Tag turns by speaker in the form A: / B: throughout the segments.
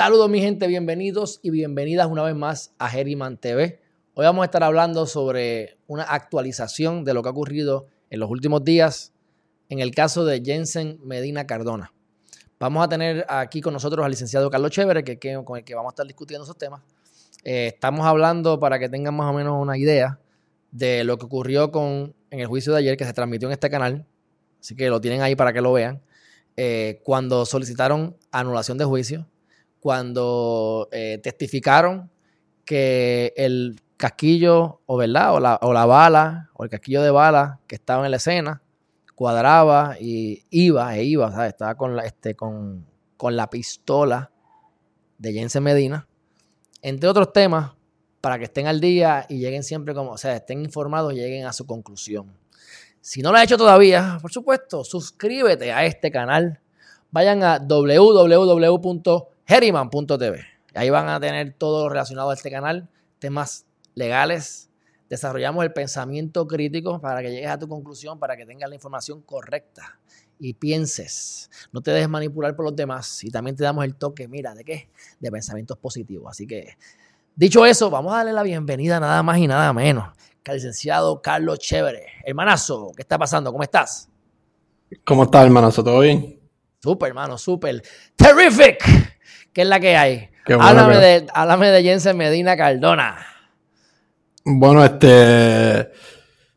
A: Saludos mi gente, bienvenidos y bienvenidas una vez más a Geriman TV. Hoy vamos a estar hablando sobre una actualización de lo que ha ocurrido en los últimos días en el caso de Jensen Medina Cardona. Vamos a tener aquí con nosotros al licenciado Carlos Chévere, que, con el que vamos a estar discutiendo esos temas. Eh, estamos hablando para que tengan más o menos una idea de lo que ocurrió con, en el juicio de ayer que se transmitió en este canal. Así que lo tienen ahí para que lo vean. Eh, cuando solicitaron anulación de juicio cuando eh, testificaron que el casquillo o, ¿verdad? O, la, o la bala o el casquillo de bala que estaba en la escena cuadraba y iba e iba. Estaba con la, este, con, con la pistola de Jensen Medina. Entre otros temas, para que estén al día y lleguen siempre como, o sea, estén informados y lleguen a su conclusión. Si no lo has hecho todavía, por supuesto, suscríbete a este canal. Vayan a www Herriman.tv. Ahí van a tener todo relacionado a este canal, temas legales. Desarrollamos el pensamiento crítico para que llegues a tu conclusión, para que tengas la información correcta y pienses. No te dejes manipular por los demás y también te damos el toque, mira, ¿de qué? De pensamientos positivos. Así que, dicho eso, vamos a darle la bienvenida nada más y nada menos que al licenciado Carlos Chévere. Hermanazo, ¿qué está pasando? ¿Cómo estás?
B: ¿Cómo estás, hermanazo? ¿Todo bien?
A: Súper, hermano, súper. Terrific. ¿Qué es la que hay? háblame, de, háblame de Jensen Medina Cardona.
B: Bueno, este.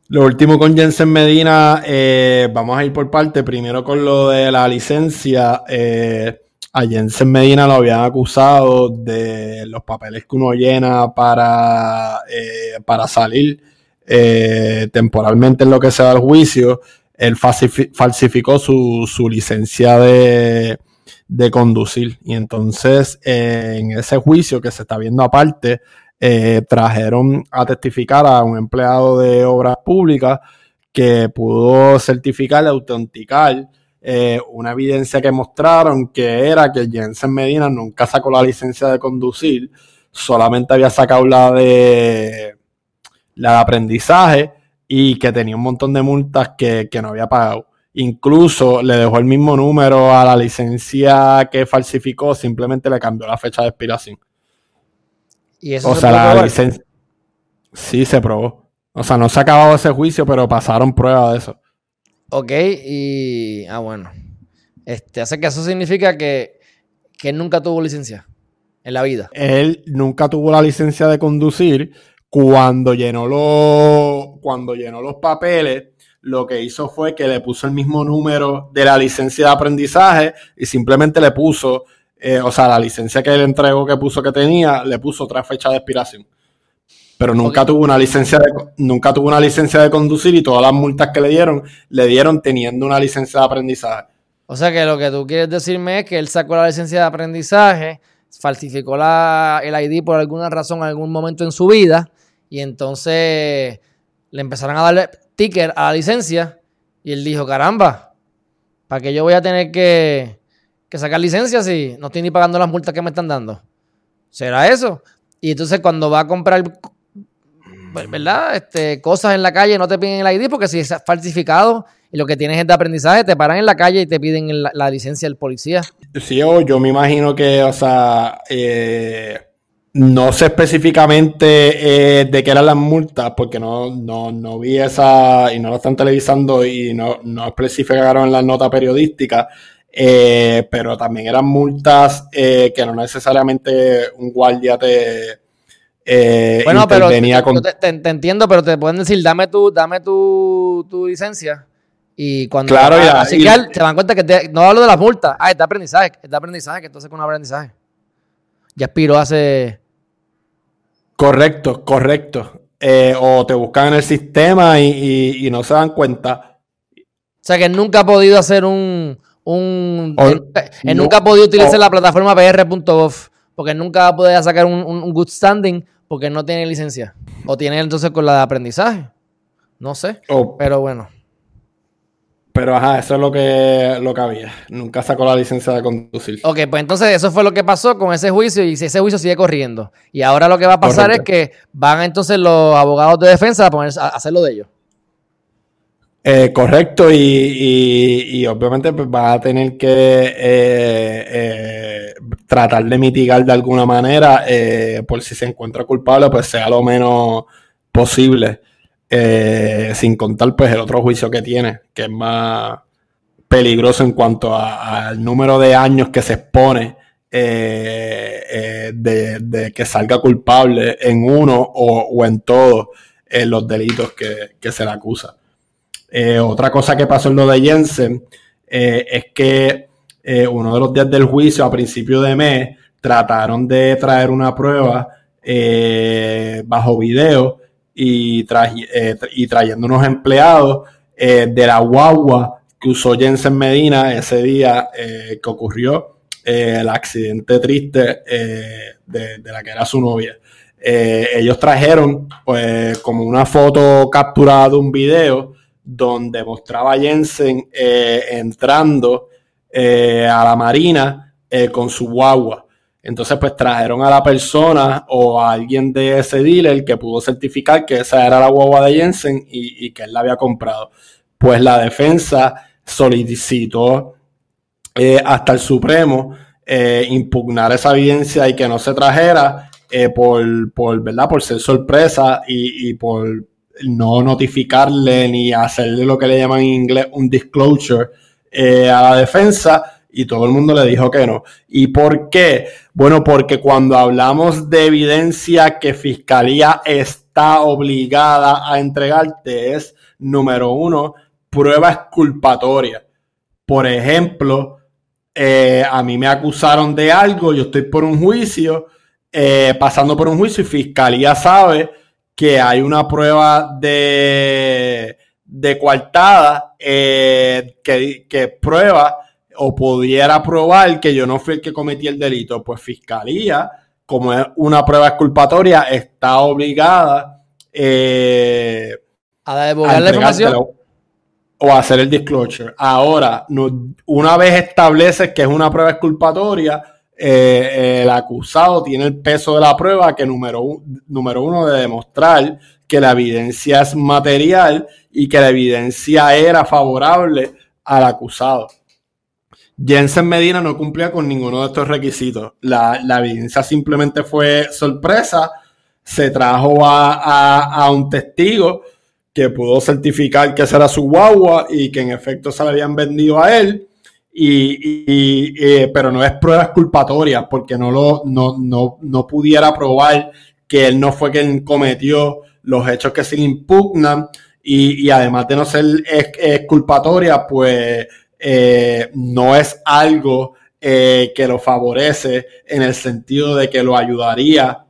B: Lo último con Jensen Medina, eh, vamos a ir por parte. Primero con lo de la licencia. Eh, a Jensen Medina lo habían acusado de los papeles que uno llena para, eh, para salir temporalmente en lo que se da el juicio. Él falsificó su, su licencia de, de conducir. Y entonces, eh, en ese juicio que se está viendo aparte, eh, trajeron a testificar a un empleado de obras públicas que pudo certificar autenticar eh, una evidencia que mostraron que era que Jensen Medina nunca sacó la licencia de conducir, solamente había sacado la de la de aprendizaje y que tenía un montón de multas que, que no había pagado. Incluso le dejó el mismo número a la licencia que falsificó, simplemente le cambió la fecha de expiración. ¿Y eso o sea, la licencia. Sí, se probó. O sea, no se ha acabado ese juicio, pero pasaron pruebas de eso.
A: Ok, y. Ah, bueno. Este, hace que eso significa que, que él nunca tuvo licencia en la vida.
B: Él nunca tuvo la licencia de conducir. Cuando llenó los, cuando llenó los papeles, lo que hizo fue que le puso el mismo número de la licencia de aprendizaje y simplemente le puso, eh, o sea, la licencia que él entregó que puso que tenía, le puso otra fecha de expiración. Pero nunca tuvo una licencia de, nunca tuvo una licencia de conducir y todas las multas que le dieron, le dieron teniendo una licencia de aprendizaje.
A: O sea que lo que tú quieres decirme es que él sacó la licencia de aprendizaje, falsificó la, el ID por alguna razón en algún momento en su vida y entonces le empezaron a darle a la licencia y él dijo, caramba, ¿para qué yo voy a tener que, sacar licencia si no estoy ni pagando las multas que me están dando? ¿Será eso? Y entonces cuando va a comprar, ¿verdad? Este, cosas en la calle no te piden el ID porque si es falsificado y lo que tienes es de aprendizaje, te paran en la calle y te piden la, licencia del policía.
B: Sí, yo me imagino que, o sea, eh, no sé específicamente eh, de qué eran las multas, porque no, no, no, vi esa y no lo están televisando y no, no especificaron en la nota periodística, eh, pero también eran multas eh, que no necesariamente un guardia te...
A: bueno, pero te, te, entiendo, pero te pueden decir, dame tu, dame tu, tu licencia. Y cuando
B: claro, ya,
A: así que se dan cuenta que no hablo de las multas, ah, está aprendizaje, está aprendizaje, que entonces con aprendizaje. Ya expiró hace
B: Correcto, correcto. Eh, o te buscan en el sistema y, no se dan cuenta.
A: O sea que nunca ha podido hacer un. él, nunca ha podido utilizar la plataforma pr.gov porque nunca va a poder sacar un, good standing porque no tiene licencia. O tiene entonces con la de aprendizaje. No sé. pero bueno.
B: Pero ajá, eso es lo que, lo que había. Nunca sacó la licencia de conducir.
A: Ok, pues entonces eso fue lo que pasó con ese juicio y ese juicio sigue corriendo. Y ahora lo que va a pasar es que van entonces los abogados de defensa a, poner, a hacer lo de ellos.
B: Eh, correcto, y, obviamente pues, va a tener que eh, eh, tratar de mitigar de alguna manera, por si se encuentra culpable, pues sea lo menos posible, sin contar pues el otro juicio que tiene, que es más peligroso en cuanto al número de años que se expone de, que salga culpable en uno o, en todos los delitos que, se le acusa. Eh, otra cosa que pasó en lo de Jensen eh, es que eh, uno de los días del juicio, a principio de mes, trataron de traer una prueba bajo video y, y, trayendo unos empleados de la guagua que usó Jensen Medina ese día que ocurrió el accidente triste de, de, la que era su novia. ellos trajeron pues como una foto capturada de un video donde mostraba a Jensen eh, entrando eh, a la marina eh, con su guagua. Entonces, pues trajeron a la persona o a alguien de ese dealer que pudo certificar que esa era la guagua de Jensen y, que él la había comprado. Pues la defensa solicitó hasta el Supremo impugnar esa evidencia y que no se trajera por, por, ¿verdad? por ser sorpresa y por no notificarle ni hacerle lo que le llaman en inglés un disclosure eh, a la defensa y todo el mundo le dijo que no. ¿Y por qué? Bueno, porque cuando hablamos de evidencia que Fiscalía está obligada a entregarte es, número uno, pruebas culpatorias. Por ejemplo, eh, a mí me acusaron de algo, yo estoy por un juicio, eh, pasando por un juicio y Fiscalía sabe que hay una prueba de, de coartada eh, que, prueba o pudiera probar que yo no fui el que cometí el delito, pues Fiscalía, como es una prueba exculpatoria, está obligada eh,
A: a divulgar la información
B: o hacer el disclosure. Ahora, una vez estableces que es una prueba exculpatoria, eh, el acusado tiene el peso de la prueba que número, número uno de demostrar que la evidencia es material y que la evidencia era favorable al acusado. Jensen Medina no cumplía con ninguno de estos requisitos. La, evidencia simplemente fue sorpresa. Se trajo a, un testigo que pudo certificar que esa era su guagua y que en efecto se la habían vendido a él y, eh, pero no es prueba exculpatoria porque no, lo, no, no, no pudiera probar que él no fue quien cometió los hechos que se le impugnan y, además de no ser exculpatoria, pues eh, no es algo eh, que lo favorece en el sentido de que lo ayudaría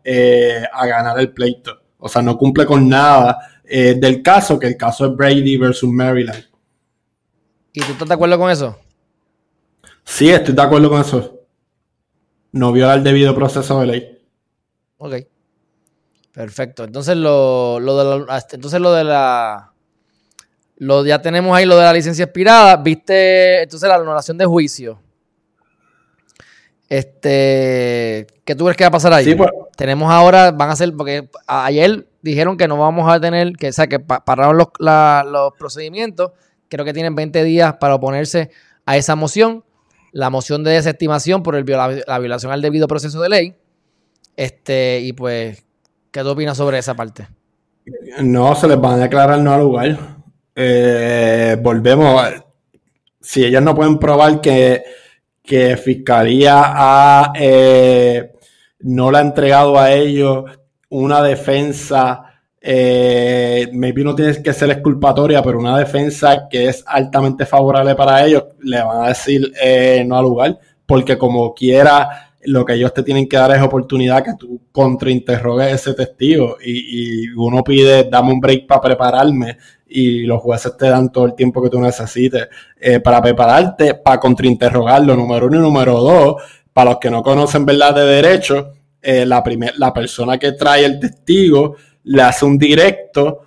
B: a ganar el pleito. O sea, no cumple con nada del caso, que el caso es Brady versus Maryland.
A: ¿Y tú estás de acuerdo con eso?
B: Sí, estoy de acuerdo con eso. No viola el debido proceso de ley.
A: Ok. Perfecto. Entonces lo, de la, entonces lo de la lo ya tenemos ahí lo de la licencia expirada. Viste entonces la anulación de juicio. Este, ¿qué tú crees que va a pasar ahí? Sí, pues, tenemos ahora, van a ser, porque ayer dijeron que no vamos a tener, que, o sea, que pararon los, los procedimientos. Creo que tienen 20 días para oponerse a esa moción la moción de desestimación por el, la, violación al debido proceso de ley. Este, y pues, ¿qué tú opinas sobre esa parte?
B: No, se les van a declarar no al lugar. Eh, volvemos. Si ellos no pueden probar que, que Fiscalía eh, no le ha entregado a ellos una defensa eh, maybe no tiene que ser exculpatoria, pero una defensa que es altamente favorable para ellos, le van a decir eh, no al lugar, porque como quiera, lo que ellos te tienen que dar es oportunidad que tú contrainterrogues ese testigo y, uno pide, dame un break para prepararme y los jueces te dan todo el tiempo que tú necesites eh, para prepararte, para contrainterrogarlo, número uno y número dos, para los que no conocen verdad de derecho, eh, la, la persona que trae el testigo, le hace un directo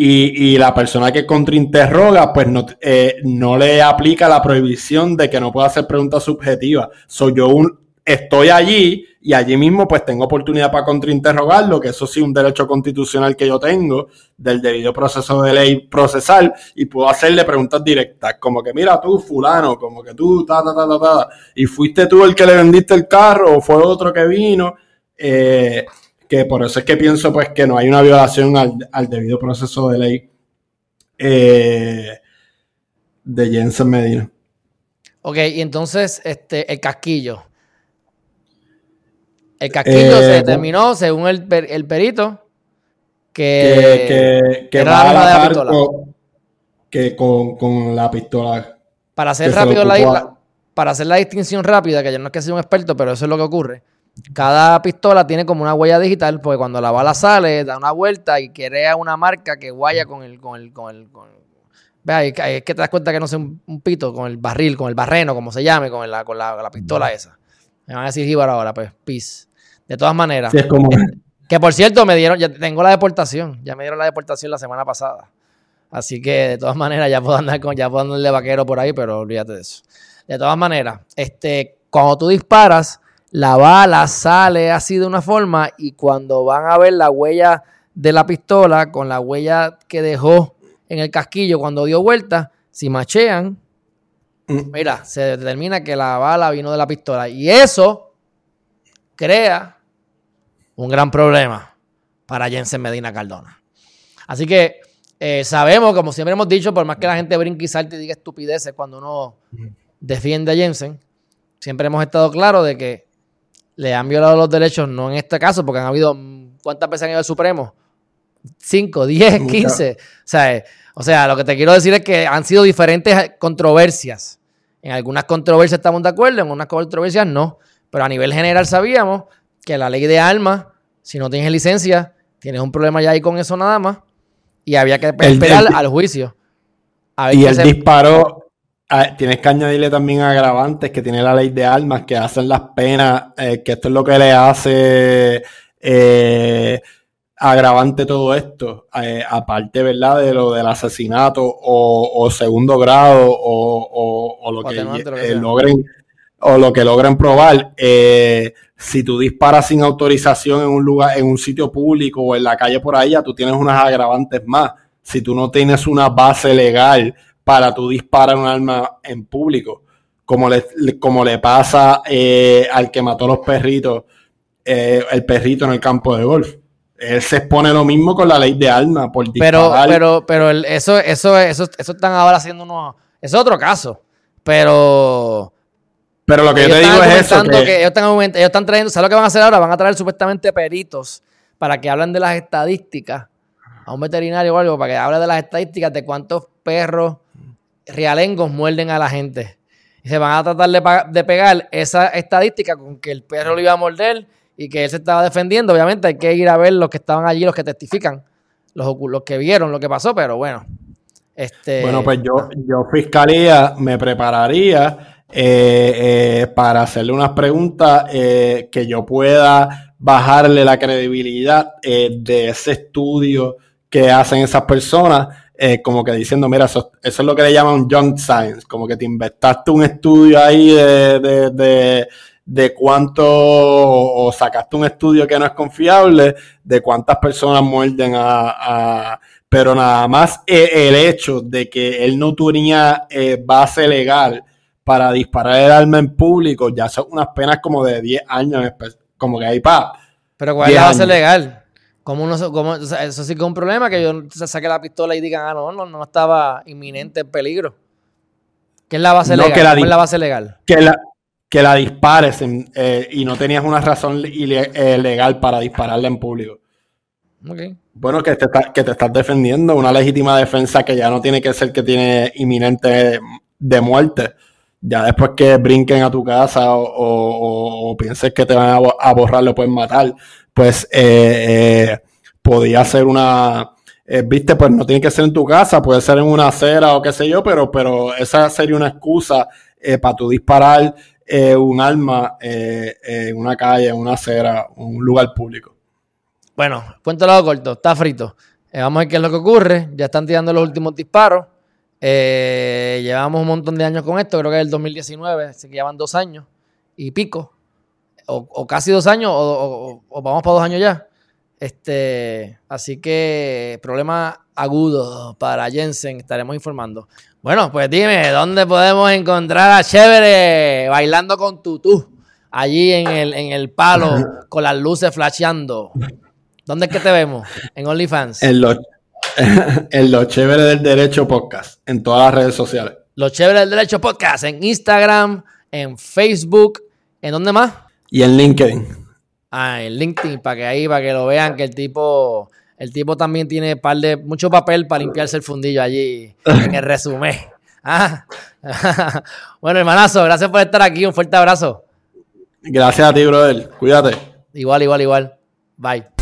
B: y, la persona que contrainterroga, pues no, eh, no le aplica la prohibición de que no pueda hacer preguntas subjetivas. Soy yo un, estoy allí y allí mismo pues tengo oportunidad para contrainterrogarlo, que eso sí un derecho constitucional que yo tengo del debido proceso de ley procesal y puedo hacerle preguntas directas, como que mira tú fulano, como que tú ta ta ta ta ta, y fuiste tú el que le vendiste el carro o fue otro que vino, eh, que por eso es que pienso pues que no hay una violación al, debido proceso de ley eh, de Jensen Medina.
A: Ok, y entonces este, el casquillo. El casquillo se eh, determinó, según el, perito,
B: que, que, era la, de la pistola. que con, la pistola.
A: Para hacer rápido la, para hacer la distinción rápida, que yo no es que sea un experto, pero eso es lo que ocurre. Cada pistola tiene como una huella digital, porque cuando la bala sale, da una vuelta y crea una marca que guaya con el, con el, con el, Vea, es que te das cuenta que no es un, pito con el barril, con el barreno, como se llame, con la, con la, pistola esa. Me van a decir Jíbaro ahora, pues, peace. De todas maneras.
B: es como...
A: que por cierto, me dieron, ya tengo la deportación. Ya me dieron la deportación la semana pasada. Así que de todas maneras ya puedo andar con, ya puedo andar de vaquero por ahí, pero olvídate de eso. De todas maneras, este, cuando tú disparas, la bala sale así de una forma y cuando van a ver la huella de la pistola con la huella que dejó en el casquillo cuando dio vuelta, si machean, mm. mira, se determina que la bala vino de la pistola. Y eso crea un gran problema para Jensen Medina Cardona. Así que eh, sabemos, como siempre hemos dicho, por más que la gente brinque y salte y diga estupideces cuando uno defiende a Jensen, siempre hemos estado claros de que le han violado los derechos, no en este caso, porque han habido, ¿cuántas veces han ido al Supremo? 5, 10, 15. O sea, o sea, lo que te quiero decir es que han sido diferentes controversias. En algunas controversias estamos de acuerdo, en unas controversias no. Pero a nivel general sabíamos que la ley de armas, si no tienes licencia, tienes un problema ya ahí con eso nada más. Y había que esperar al juicio.
B: y el disparo, ah, tienes que añadirle también agravantes que tiene la ley de armas, que hacen las penas, eh, que esto es lo que le hace eh, agravante todo esto, eh, aparte, ¿verdad? De lo del asesinato o, segundo grado o, lo, que, logren o lo que logren probar, eh, si tú disparas sin autorización en un lugar, en un sitio público o en la calle por ahí, tú tienes unas agravantes más. Si tú no tienes una base legal para tú disparar un arma en público, como le, como le pasa eh, al que mató a los perritos, eh, el perrito en el campo de golf. Él se expone lo mismo con la ley de armas por
A: disparar. Pero, pero, pero eso, eso, eso, eso están ahora haciendo unos. Es otro caso. Pero
B: pero lo que yo te digo es eso.
A: Que... ellos, están, ellos están trayendo, ¿sabes lo que van a hacer ahora? Van a traer supuestamente peritos para que hablen de las estadísticas a un veterinario o algo, para que hable de las estadísticas de cuántos perros realengos muerden a la gente. Y se van a tratar de, pegar esa estadística con que el perro lo iba a morder y que él se estaba defendiendo. Obviamente hay que ir a ver los que estaban allí, los que testifican, los, los que vieron lo que pasó, pero bueno. Este,
B: bueno, pues yo, yo fiscalía me prepararía eh, eh, para hacerle unas preguntas eh, que yo pueda bajarle la credibilidad de ese estudio que hacen esas personas, como que diciendo, mira, eso, es lo que le llaman junk science, como que te inventaste un estudio ahí de, de, cuánto, o sacaste un estudio que no es confiable, de cuántas personas muerden a, pero nada más el hecho de que él no tenía base legal para disparar el arma en público ya son unas penas como de 10 años, como que ahí pa.
A: Pero ¿cuál es la base legal? ¿Cómo uno, cómo, eso sí que es un problema, que yo saque la pistola y digan, ah, no, no, no estaba inminente en peligro. ¿Qué es la base legal? Que la ¿Cómo es la base legal?
B: Que la, que la dispares eh, y no tenías una razón eh, legal para dispararla en público. Okay. Bueno, que te, que te estás defendiendo, una legítima defensa que ya no tiene que ser que tiene inminente de muerte ya después que brinquen a tu casa o, pienses que te van a, borrar, lo pueden matar, pues eh, eh, podía ser una, eh, viste, pues no tiene que ser en tu casa, puede ser en una acera o qué sé yo, pero, pero esa sería una excusa para tú disparar un arma en una calle, en una acera, un lugar público.
A: Bueno, lado corto, está frito. vamos a ver qué es lo que ocurre. Ya están tirando los últimos disparos. Eh, llevamos un montón de años con esto, creo que es el 2019, así que llevan dos años y pico. o, casi dos años, o, vamos para dos años ya. Este, así que problema agudo para Jensen, estaremos informando. Bueno, pues dime, ¿dónde podemos encontrar a Chévere bailando con tutú? Allí en el, en el palo, con las luces flasheando. ¿Dónde es que te vemos? En OnlyFans.
B: En los, en los Chévere del Derecho Podcast, en todas las redes sociales.
A: Los Chévere del Derecho Podcast, en Instagram, en Facebook, ¿en dónde más?
B: Y en LinkedIn.
A: Ah, en LinkedIn, para que ahí, para que lo vean, que el tipo, el tipo también tiene par de, mucho papel para limpiarse el fundillo allí en el resumen. Ah. bueno, hermanazo, gracias por estar aquí. Un fuerte abrazo.
B: Gracias a ti, brother. Cuídate.
A: Igual, igual, igual. Bye.